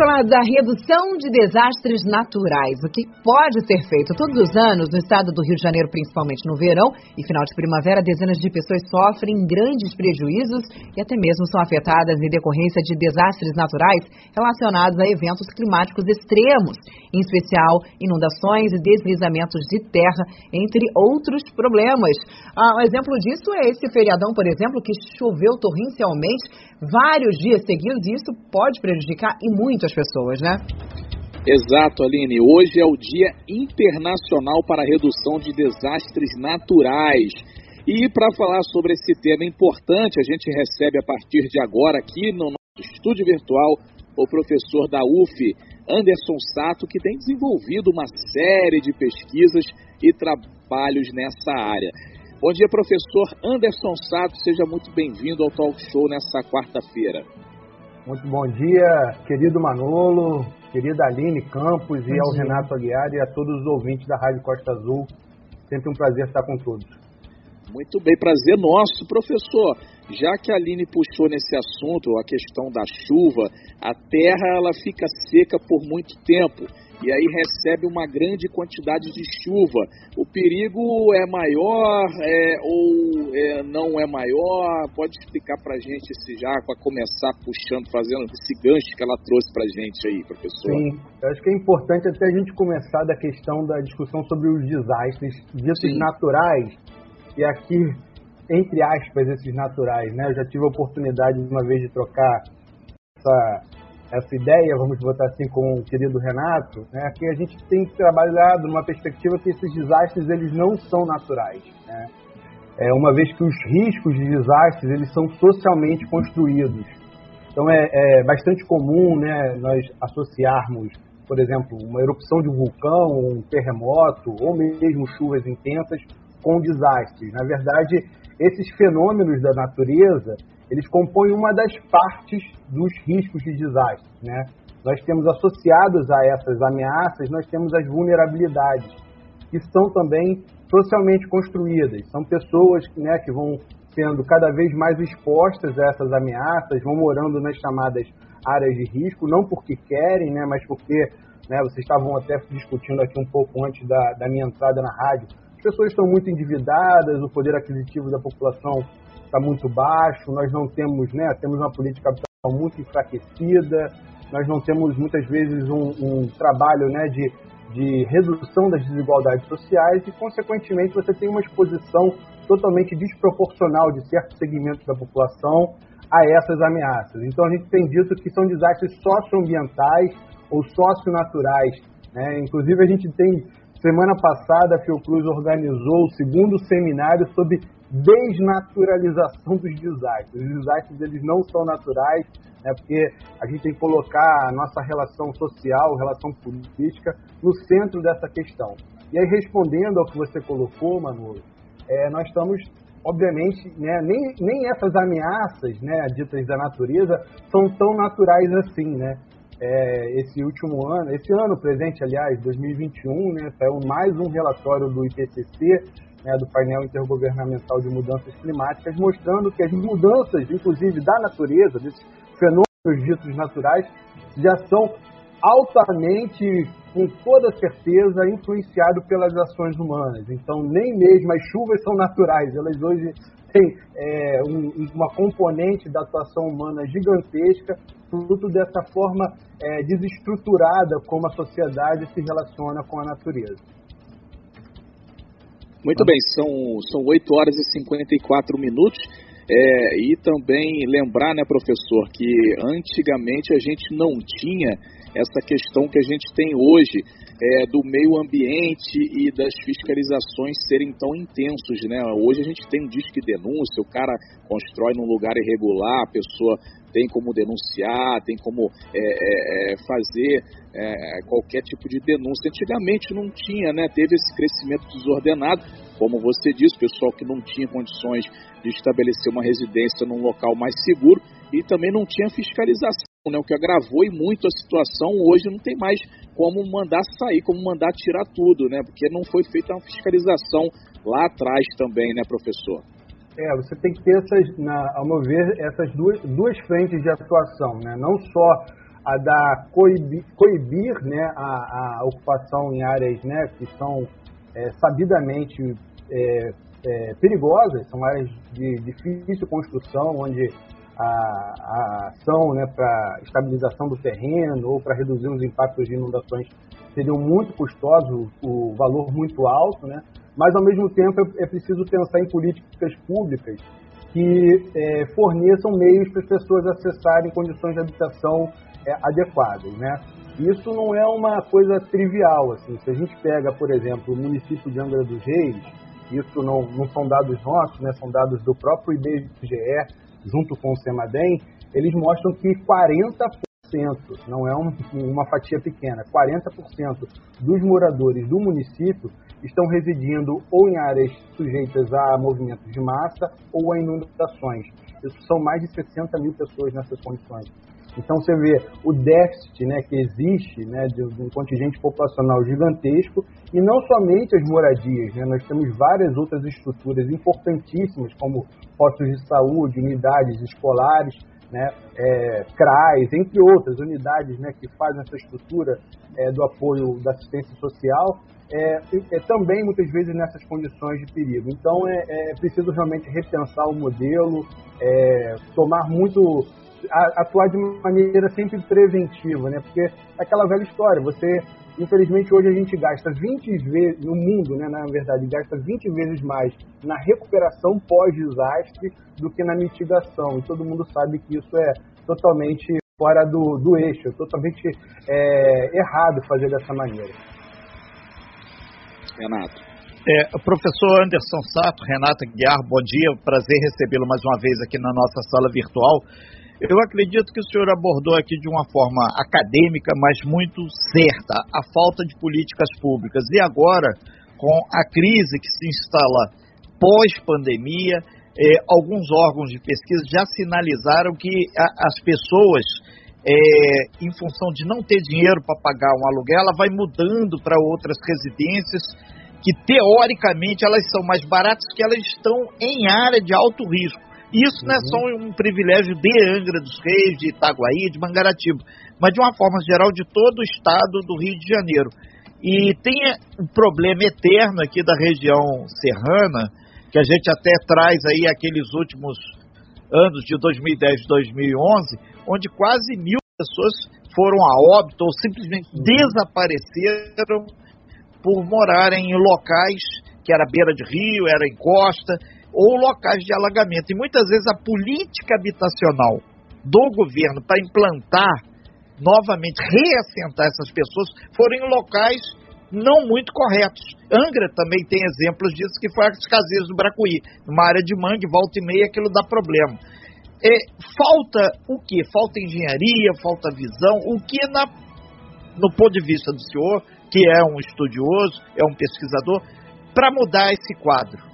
Falar da redução de desastres naturais. O que pode ser feito todos os anos no estado do Rio de Janeiro, principalmente no verão e final de primavera, dezenas de pessoas sofrem grandes prejuízos e até mesmo são afetadas em decorrência de desastres naturais relacionados a eventos climáticos extremos, em especial inundações e deslizamentos de terra, entre outros problemas. Ah, um exemplo disso é esse feriadão, por exemplo, que choveu torrencialmente vários dias seguidos e isso pode prejudicar e muito as pessoas, né? Exato, Aline. Hoje é o Dia Internacional para a Redução de Desastres Naturais. E para falar sobre esse tema importante, a gente recebe a partir de agora aqui no nosso estúdio virtual o professor da UF, Anderson Sato, que tem desenvolvido uma série de pesquisas e trabalhos nessa área. Bom dia, professor Anderson Sato, seja muito bem-vindo ao Talk Show nessa quarta-feira. Muito bom dia, querido Manolo, querida Aline Campos e ao Renato Aguiar e a todos os ouvintes da Rádio Costa Azul. Sempre um prazer estar com todos. Muito bem, prazer nosso. Professor, já que a Aline puxou nesse assunto a questão da chuva, a terra ela fica seca por muito tempo e aí recebe uma grande quantidade de chuva. O perigo é maior é, ou é, não é maior? Pode explicar para a gente se já, para começar puxando, fazendo esse gancho que ela trouxe para a gente aí, professor? Sim, eu acho que é importante até a gente começar da questão da discussão sobre os desastres, desses naturais, e aqui, entre aspas, esses naturais, né? Eu já tive a oportunidade uma vez de trocar essa essa ideia, vamos botar assim, com o querido Renato, né, que a gente tem trabalhado numa perspectiva que esses desastres eles não são naturais. Né? É, uma vez que os riscos de desastres eles são socialmente construídos. Então é, é bastante comum né, nós associarmos, por exemplo, uma erupção de um vulcão, um terremoto, ou mesmo chuvas intensas com desastres. Na verdade, esses fenômenos da natureza eles compõem uma das partes dos riscos de desastre. Né? Nós temos associados a essas ameaças, nós temos as vulnerabilidades, que são também socialmente construídas. São pessoas né, que vão sendo cada vez mais expostas a essas ameaças, vão morando nas chamadas áreas de risco, não porque querem, né, mas porque né, vocês estavam até discutindo aqui um pouco antes da, da minha entrada na rádio. As pessoas estão muito endividadas, o poder aquisitivo da população está muito baixo, nós não temos, né, temos uma política muito enfraquecida, nós não temos muitas vezes um, um trabalho né, de, de redução das desigualdades sociais e, consequentemente, você tem uma exposição totalmente desproporcional de certos segmentos da população a essas ameaças. Então, a gente tem dito que são desastres socioambientais ou socionaturais. Né? Inclusive, a gente tem, semana passada, a Fiocruz organizou o segundo seminário sobre desnaturalização dos desastres. Os desastres eles não são naturais, né, porque a gente tem que colocar a nossa relação social, relação política, no centro dessa questão. E aí, respondendo ao que você colocou, Manolo, é, nós estamos, obviamente, né, nem, nem essas ameaças né, ditas da natureza são tão naturais assim, né? É, esse último ano, esse ano presente, aliás, 2021, né, saiu mais um relatório do IPCC né, do painel intergovernamental de mudanças climáticas, mostrando que as mudanças, inclusive da natureza, desses fenômenos ditos naturais, já são altamente, com toda certeza, influenciados pelas ações humanas. Então, nem mesmo as chuvas são naturais, elas hoje têm é, um, uma componente da atuação humana gigantesca, fruto dessa forma é, desestruturada como a sociedade se relaciona com a natureza. Muito bem, são, são 8 horas e 54 minutos. É, e também lembrar, né, professor, que antigamente a gente não tinha essa questão que a gente tem hoje é, do meio ambiente e das fiscalizações serem tão intensos, né? Hoje a gente tem um disque denúncia, o cara constrói num lugar irregular, a pessoa tem como denunciar, tem como é, é, é, fazer é, qualquer tipo de denúncia. Antigamente não tinha, né? Teve esse crescimento desordenado, como você disse, pessoal que não tinha condições de estabelecer uma residência num local mais seguro e também não tinha fiscalização. né, o que agravou e muito a situação. Hoje não tem mais como mandar sair, como mandar tirar tudo, né? Porque não foi feita uma fiscalização lá atrás também, né, professor? É, você tem que ter essas, na, ao meu ver, essas duas, duas frentes de atuação, né? Não só a da coibir, coibir né, a, a, ocupação em áreas né, que são é, sabidamente é, é, perigosas, são áreas de difícil construção, onde a, a ação né, para estabilização do terreno ou para reduzir os impactos de inundações seriam muito custosos, o valor muito alto, né? mas ao mesmo tempo é, é preciso pensar em políticas públicas que é, forneçam meios para as pessoas acessarem condições de habitação é, adequadas, né? Isso não é uma coisa trivial, assim. Se a gente pega, por exemplo, o município de Angra dos Reis, isso não, não são dados nossos, né? São dados do próprio IBGE junto com o Semadem, eles mostram que 40%, não é um, uma fatia pequena, 40% dos moradores do município estão residindo ou em áreas sujeitas a movimentos de massa ou a inundações. Isso são mais de 60 mil pessoas nessas condições. Então você vê o déficit né, que existe né, de, um contingente populacional gigantesco e não somente as moradias, né, nós temos várias outras estruturas importantíssimas como postos de saúde, unidades escolares, né, é, CRAs, entre outras unidades né, que fazem essa estrutura é, do apoio da assistência social, é, é, também muitas vezes nessas condições de perigo. Então é, é preciso realmente repensar o modelo, é, tomar muito atuar de maneira sempre preventiva, né? Porque é aquela velha história, você, infelizmente hoje a gente gasta 20 vezes, no mundo, né, na verdade, gasta 20 vezes mais na recuperação pós-desastre do que na mitigação. E todo mundo sabe que isso é totalmente fora do, do eixo, totalmente é, errado fazer dessa maneira. Renato. É, professor Anderson Sato, Renata Guiar, bom dia, prazer recebê-lo mais uma vez aqui na nossa sala virtual. Eu acredito que o senhor abordou aqui de uma forma acadêmica, mas muito certa, a falta de políticas públicas. E agora, com a crise que se instala pós-pandemia, eh, alguns órgãos de pesquisa já sinalizaram que a, as pessoas, eh, em função de não ter dinheiro para pagar um aluguel, ela vai mudando para outras residências que, teoricamente, elas são mais baratas que elas estão em área de alto risco. Isso não é só uhum. um privilégio de Angra dos Reis, de Itaguaí, de Mangaratiba, mas de uma forma geral de todo o estado do Rio de Janeiro. E tem um problema eterno aqui da região serrana, que a gente até traz aí aqueles últimos anos de 2010 e 2011, onde quase mil pessoas foram a óbito ou simplesmente uhum. desapareceram por morarem em locais que era beira de rio, era em costa, ou locais de alagamento. E muitas vezes a política habitacional do governo para implantar novamente, reassentar essas pessoas, foram em locais não muito corretos. Angra também tem exemplos disso, que foi as caseiras do Bracuí, numa área de mangue, volta e meia, aquilo dá problema. É, falta o que? Falta engenharia, falta visão, o que na, no ponto de vista do senhor, que é um estudioso, é um pesquisador, para mudar esse quadro?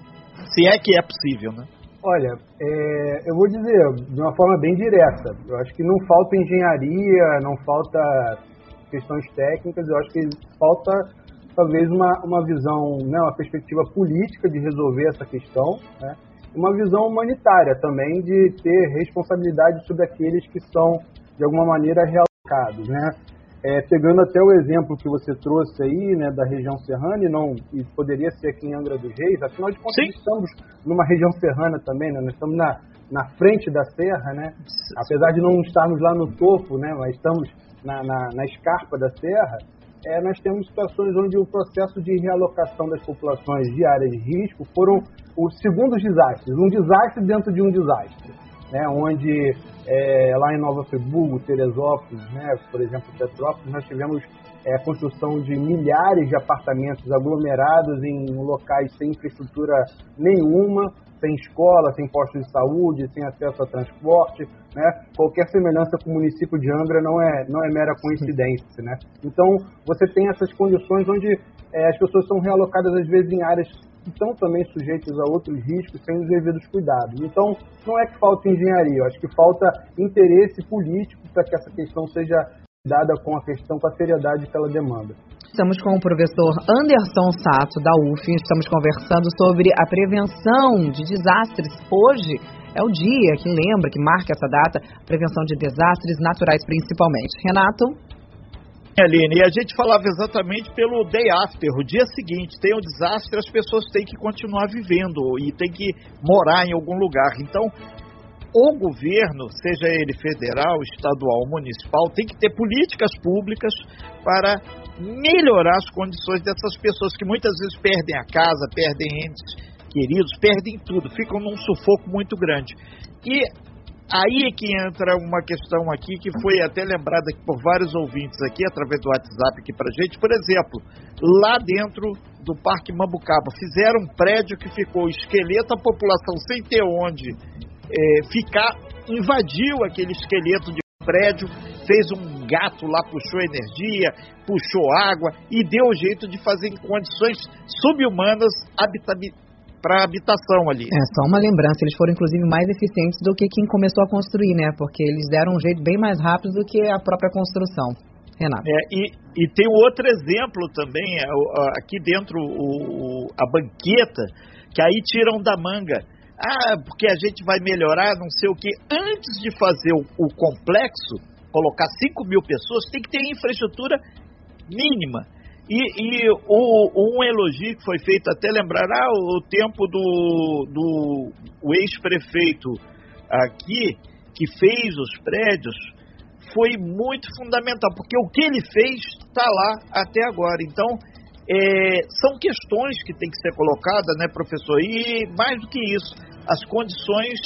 Se é que é possível, né? Olha, é, eu vou dizer de uma forma bem direta. Eu acho que não falta engenharia, não falta questões técnicas. Eu acho que falta talvez uma, uma visão, né, uma perspectiva política de resolver essa questão, né? uma visão humanitária também de ter responsabilidade sobre aqueles que são de alguma maneira realocados, né? É, pegando até o exemplo que você trouxe aí, né, da região serrana, e, não, e poderia ser aqui em Angra dos Reis, afinal de contas, estamos numa região serrana também, né, nós estamos na, na frente da serra, né, apesar de não estarmos lá no topo, né, mas estamos na, na, na escarpa da serra, é, nós temos situações onde o processo de realocação das populações de áreas de risco foram os segundos desastres, um desastre dentro de um desastre né, onde é, lá em Nova Friburgo, Teresópolis, né, por exemplo, Petrópolis, nós tivemos é, a construção de milhares de apartamentos aglomerados em locais sem infraestrutura nenhuma, sem escola, sem postos de saúde, sem acesso a transporte, né? Qualquer semelhança com o município de Angra não é, não é mera coincidência, né? Então, você tem essas condições onde é, as pessoas são realocadas às vezes em áreas que estão também sujeitos a outros riscos sem os devidos cuidados. Então, não é que falta engenharia, eu acho que falta interesse político para que essa questão seja dada com a questão, com a seriedade que ela demanda. Estamos com o professor Anderson Sato, da UF, estamos conversando sobre a prevenção de desastres. Hoje é o dia que lembra, que marca essa data, prevenção de desastres naturais principalmente. Renato? Aline, e a gente falava exatamente pelo day after, o dia seguinte, tem um desastre, as pessoas têm que continuar vivendo e têm que morar em algum lugar. Então, o governo, seja ele federal, estadual municipal, tem que ter políticas públicas para melhorar as condições dessas pessoas que muitas vezes perdem a casa, perdem entes queridos, perdem tudo, ficam num sufoco muito grande. E Aí é que entra uma questão aqui que foi até lembrada por vários ouvintes aqui, através do WhatsApp aqui pra gente. Por exemplo, lá dentro do Parque Mambucaba, fizeram um prédio que ficou esqueleto, a população sem ter onde é, ficar, invadiu aquele esqueleto de prédio, fez um gato lá, puxou energia, puxou água e deu jeito de fazer em condições subhumanas para habitação ali. É, só uma lembrança, eles foram inclusive mais eficientes do que quem começou a construir, né? Porque eles deram um jeito bem mais rápido do que a própria construção. Renato. É, e, e tem outro exemplo também, é, aqui dentro o, a banqueta, que aí tiram da manga. Ah, porque a gente vai melhorar, não sei o que. Antes de fazer o, o complexo, colocar 5 mil pessoas, tem que ter infraestrutura mínima. E, e o, um elogio que foi feito, até lembrar, ah, o tempo do, do ex-prefeito aqui, que fez os prédios, foi muito fundamental, porque o que ele fez está lá até agora. Então, é, são questões que têm que ser colocadas, né, professor? E mais do que isso, as condições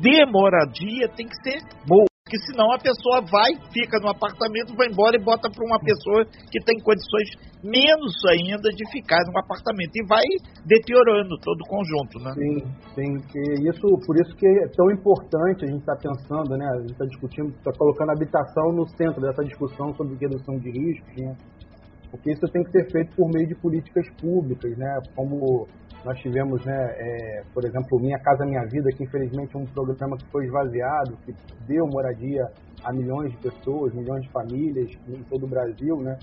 de moradia têm que ser boas. Porque senão a pessoa vai, fica no apartamento, vai embora e bota para uma pessoa que tem condições menos ainda de ficar no apartamento. E vai deteriorando todo o conjunto, né? Sim, sim. Que isso, por isso que é tão importante a gente estar tá pensando, né? A gente está discutindo, está colocando a habitação no centro dessa discussão sobre redução de riscos, né? Porque isso tem que ser feito por meio de políticas públicas, né? Como nós tivemos, né, é, por exemplo, Minha Casa Minha Vida, que infelizmente é um programa que foi esvaziado, que deu moradia a milhões de pessoas, milhões de famílias em todo o Brasil, né?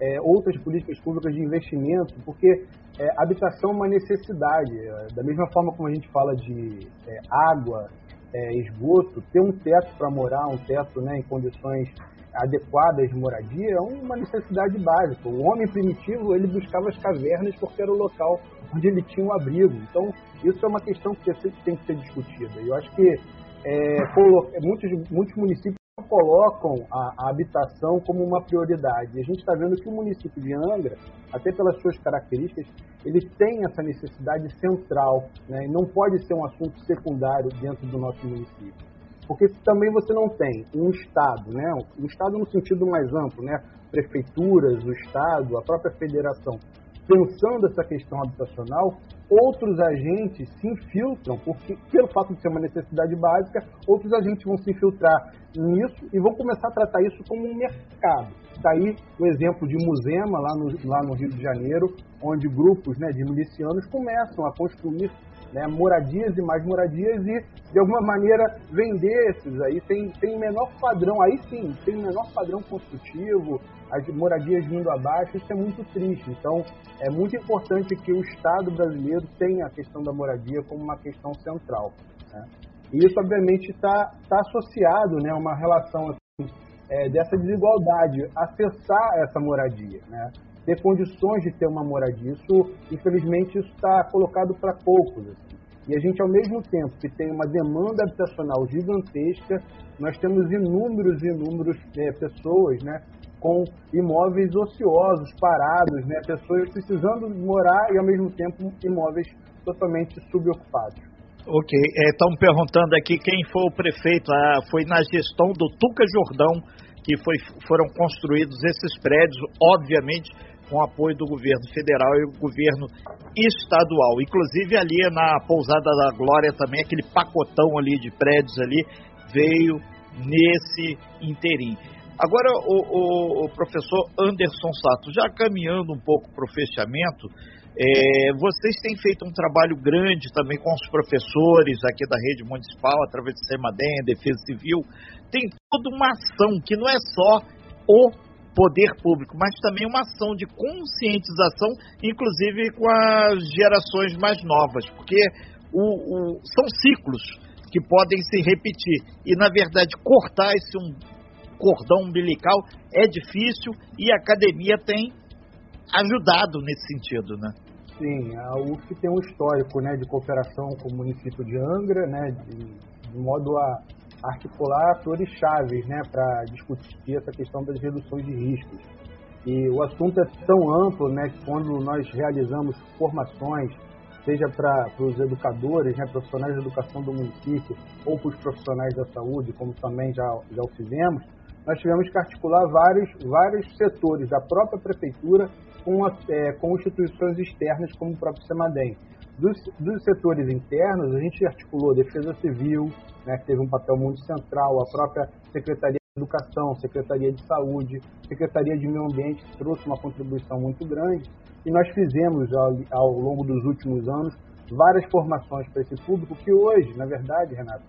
É, outras políticas públicas de investimento, porque é, habitação é uma necessidade. É, da mesma forma como a gente fala de é, água, é, esgoto, ter um teto para morar, um teto né, em condições adequadas de moradia é uma necessidade básica. O homem primitivo ele buscava as cavernas porque era o local onde ele tinha um abrigo. Então isso é uma questão que tem que ser discutida. Eu acho que é, muitos, muitos municípios colocam a, a, habitação como uma prioridade. E a gente está vendo que o município de Angra, até pelas suas características, ele tem essa necessidade central, né? não pode ser um assunto secundário dentro do nosso município. Porque também você não tem um Estado, né? um Estado no sentido mais amplo, né? prefeituras, o Estado, a própria federação, pensando essa questão habitacional, outros agentes se infiltram, porque pelo fato de ser uma necessidade básica, outros agentes vão se infiltrar nisso e vão começar a tratar isso como um mercado. Está aí o exemplo de Musema, lá no, lá no Rio de Janeiro, onde grupos né, de milicianos começam a construir né, moradias e mais moradias e, de alguma maneira, vender esses aí. Tem, tem menor padrão, aí sim, tem menor padrão construtivo, as moradias vindo abaixo, isso é muito triste. Então, é muito importante que o Estado brasileiro tenha a questão da moradia como uma questão central. Né? E isso, obviamente, está tá associado né, a uma relação assim, é, dessa desigualdade, acessar essa moradia. Né? Ter condições de ter uma moradia. Isso, infelizmente, isso está colocado para poucos. Assim. E a gente, ao mesmo tempo que tem uma demanda habitacional gigantesca, nós temos inúmeros inúmeros é, pessoas, né, com imóveis ociosos, parados, né, pessoas precisando morar e, ao mesmo tempo, imóveis totalmente subocupados. Ok, estão é, perguntando aqui quem foi o prefeito. Ah, foi na gestão do Tuca Jordão que foi, foram construídos esses prédios, obviamente com apoio do governo federal e o governo estadual. Inclusive ali na Pousada da Glória também, aquele pacotão ali de prédios ali veio nesse interim. Agora, o, o, o professor Anderson Sato, já caminhando um pouco para o fechamento, É, vocês têm feito um trabalho grande também com os professores aqui da rede municipal, através do SEMADEM, Defesa Civil. Tem toda uma ação que não é só o poder público, mas também uma ação de conscientização, inclusive com as gerações mais novas, porque o, o, são ciclos que podem se repetir. E, na verdade, cortar esse um cordão umbilical é difícil e a academia tem ajudado nesse sentido, né? Sim, a UF tem um histórico né, de cooperação com o município de Angra, né, de, de modo a articular atores chaves né, para discutir essa questão das reduções de riscos. E o assunto é tão amplo né, que quando nós realizamos formações, seja para os educadores, né, profissionais de educação do município, ou para os profissionais da saúde, como também já, já o fizemos, nós tivemos que articular vários, vários setores da própria prefeitura com, a, é, com instituições externas, como o próprio SEMADEM. Dos, dos setores internos, a gente articulou a Defesa Civil, né, que teve um papel muito central, a própria Secretaria de Educação, Secretaria de Saúde, Secretaria de Meio Ambiente, que trouxe uma contribuição muito grande, e nós fizemos, ao, ao longo dos últimos anos, várias formações para esse público, que hoje, na verdade, Renato,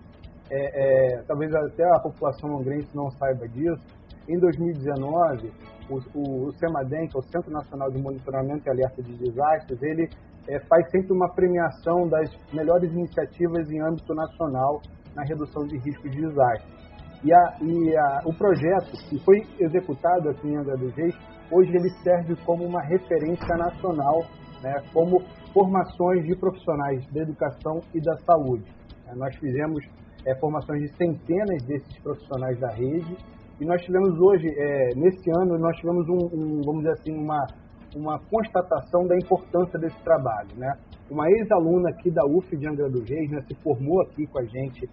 é, é, talvez até a população angrense não saiba disso, em 2019, o, o, o CEMADEM, que é o Centro Nacional de Monitoramento e Alerta de Desastres, ele é, faz sempre uma premiação das melhores iniciativas em âmbito nacional na redução de riscos de desastres. E, a, e a, o projeto que foi executado aqui em Angra hoje ele serve como uma referência nacional, né, como formações de profissionais da educação e da saúde. É, nós fizemos é, formações de centenas desses profissionais da rede e nós tivemos hoje, é, nesse ano, nós tivemos um, um, vamos dizer assim, uma, uma constatação da importância desse trabalho, né? Uma ex-aluna aqui da UF de Angra dos Reis, né, se formou aqui com a gente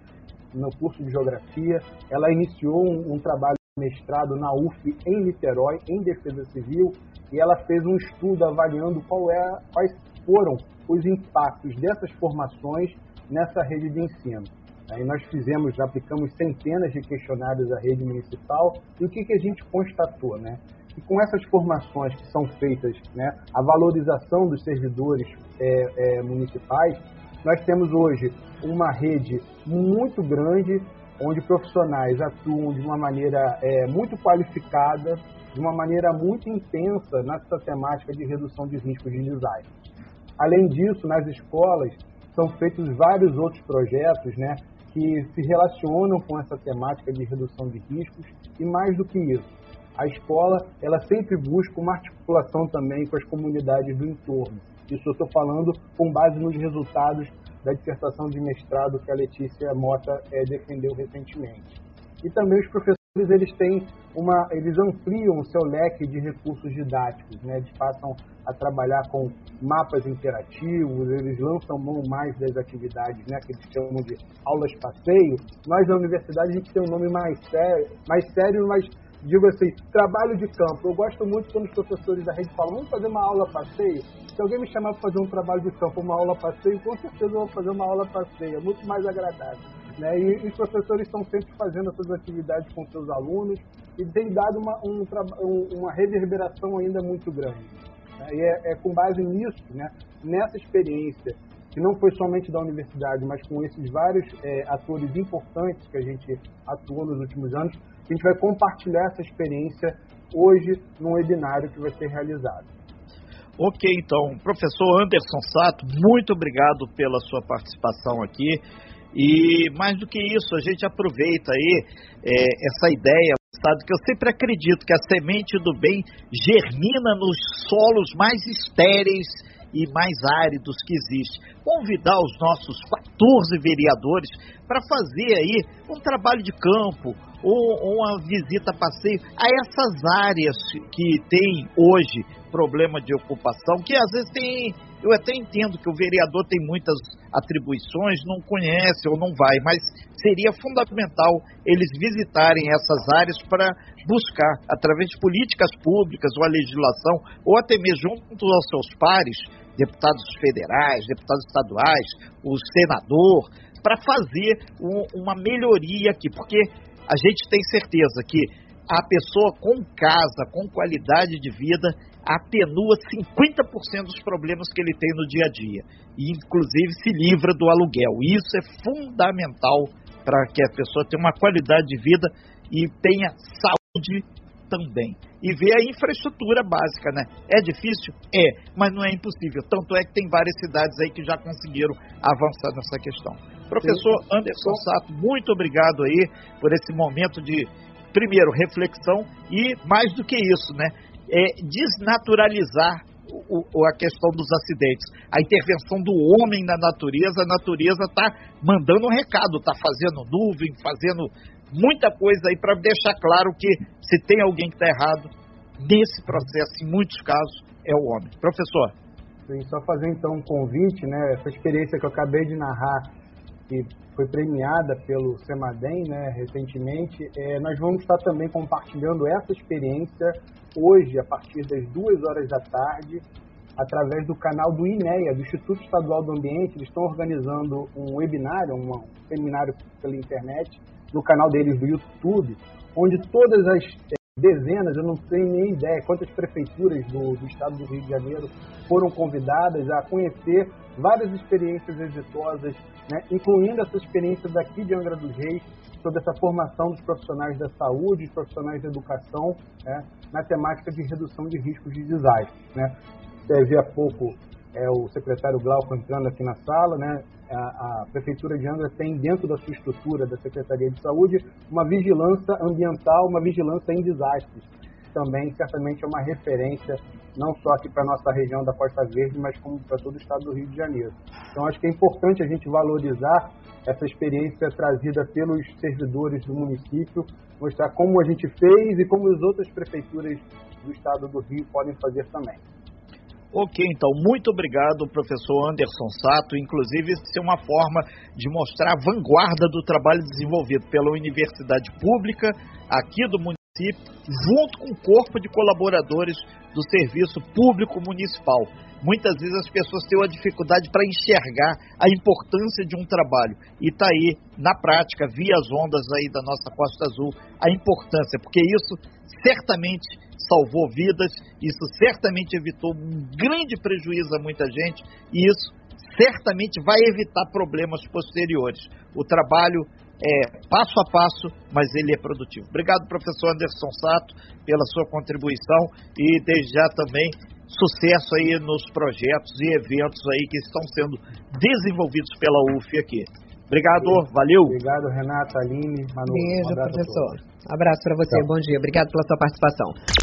no curso de Geografia. Ela iniciou um, um trabalho mestrado na UF em Niterói, em Defesa Civil, e ela fez um estudo avaliando qual é, quais foram os impactos dessas formações nessa rede de ensino. Aí nós fizemos, aplicamos centenas de questionários à rede municipal e o que, que a gente constatou, né? E com essas formações que são feitas, né, a valorização dos servidores é, é, municipais, nós temos hoje uma rede muito grande onde profissionais atuam de uma maneira é, muito qualificada, de uma maneira muito intensa nessa temática de redução de riscos de desastre. Além disso, nas escolas são feitos vários outros projetos, né, que se relacionam com essa temática de redução de riscos e mais do que isso, a escola ela sempre busca uma articulação também com as comunidades do entorno. Isso eu estou falando com base nos resultados da dissertação de mestrado que a Letícia Mota é, defendeu recentemente. E também os professores eles têm uma, eles ampliam o seu leque de recursos didáticos, né? Eles passam a trabalhar com mapas interativos, eles lançam mão mais das atividades, né? Que eles chamam de aulas passeio. Nós na universidade a gente tem um nome mais sério, mais sério, mas digo assim, trabalho de campo. Eu gosto muito quando os professores da rede falam, vamos fazer uma aula passeio. Se alguém me chamar para fazer um trabalho de campo, uma aula passeio, com certeza eu vou fazer uma aula passeio, é muito mais agradável. Né? E, os professores estão sempre fazendo essas atividades com seus alunos e tem dado uma, um, uma reverberação ainda muito grande. Né? E é, é, com base nisso, né? nessa experiência, que não foi somente da universidade, mas com esses vários é, atores importantes que a gente atuou nos últimos anos, a gente vai compartilhar essa experiência hoje no webinário que vai ser realizado. Ok, então, professor Anderson Sato, muito obrigado pela sua participação aqui. E mais do que isso, a gente aproveita aí é, essa ideia, sabe, que eu sempre acredito que a semente do bem germina nos solos mais estéreis e mais áridos que existe. Convidar os nossos 14 vereadores para fazer aí um trabalho de campo ou, uma visita a passeio a essas áreas que tem hoje problema de ocupação, que às vezes tem eu até entendo que o vereador tem muitas atribuições, não conhece ou não vai, mas seria fundamental eles visitarem essas áreas para buscar, através de políticas públicas ou a legislação, ou até mesmo junto aos seus pares, deputados federais, deputados estaduais, o senador, para fazer um, uma melhoria aqui, porque a gente tem certeza que a pessoa com casa, com qualidade de vida, atenua 50% dos problemas que ele tem no dia a dia. E, inclusive, se livra do aluguel. Isso é fundamental para que a pessoa tenha uma qualidade de vida e tenha saúde também. E ver a infraestrutura básica, né? É difícil? É, mas não é impossível. Tanto é que tem várias cidades aí que já conseguiram avançar nessa questão. Professor Anderson Sato, muito obrigado aí por esse momento de, primeiro, reflexão e, mais do que isso, né? É desnaturalizar o, o, a questão dos acidentes. A intervenção do homem na natureza, a natureza está mandando um recado, está fazendo nuvem, fazendo muita coisa aí para deixar claro que se tem alguém que está errado, nesse processo, em muitos casos, é o homem. Professor. Sim, só fazer então um convite, né? Essa experiência que eu acabei de narrar, que foi premiada pelo Semadem, né, recentemente, é, nós vamos estar também compartilhando essa experiência hoje, a partir das duas horas da tarde, através do canal do INEA, do Instituto Estadual do Ambiente. Eles estão organizando um webinário, um seminário pela internet, no canal deles do YouTube, onde todas as é, dezenas, eu não tenho nem ideia quantas prefeituras do, do estado do Rio de Janeiro foram convidadas a conhecer várias experiências exitosas, né, incluindo essa experiência daqui de Angra dos Reis, sobre essa formação dos profissionais da saúde, dos profissionais da educação, né, na temática de redução de riscos de desastre. Né. Viu há pouco é, o secretário Glauco entrando aqui na sala, né, a, Prefeitura de Angra tem dentro da sua estrutura da Secretaria de Saúde uma vigilância ambiental, uma vigilância em desastres. Também, certamente, é uma referência não só aqui para a nossa região da Costa Verde, mas como para todo o estado do Rio de Janeiro. Então, acho que é importante a gente valorizar essa experiência trazida pelos servidores do município, mostrar como a gente fez e como as outras prefeituras do estado do Rio podem fazer também. Ok, então, muito obrigado, professor Anderson Sato. Inclusive, isso é uma forma de mostrar a vanguarda do trabalho desenvolvido pela Universidade Pública aqui do município, junto com o corpo de colaboradores do Serviço Público Municipal. Muitas vezes as pessoas têm uma dificuldade para enxergar a importância de um trabalho. E está aí, na prática, via as ondas aí da nossa Costa Azul, a importância, porque isso certamente salvou vidas, isso certamente evitou um grande prejuízo a muita gente e isso certamente vai evitar problemas posteriores. O trabalho é passo a passo, mas ele é produtivo. Obrigado, professor Anderson Sato, pela sua contribuição e desde já também sucesso aí nos projetos e eventos aí que estão sendo desenvolvidos pela UF aqui. Obrigado, valeu. Obrigado, Renata, Aline, Manu. Beijo, um professor. Abraço para você, Tchau. bom dia. Obrigado pela sua participação.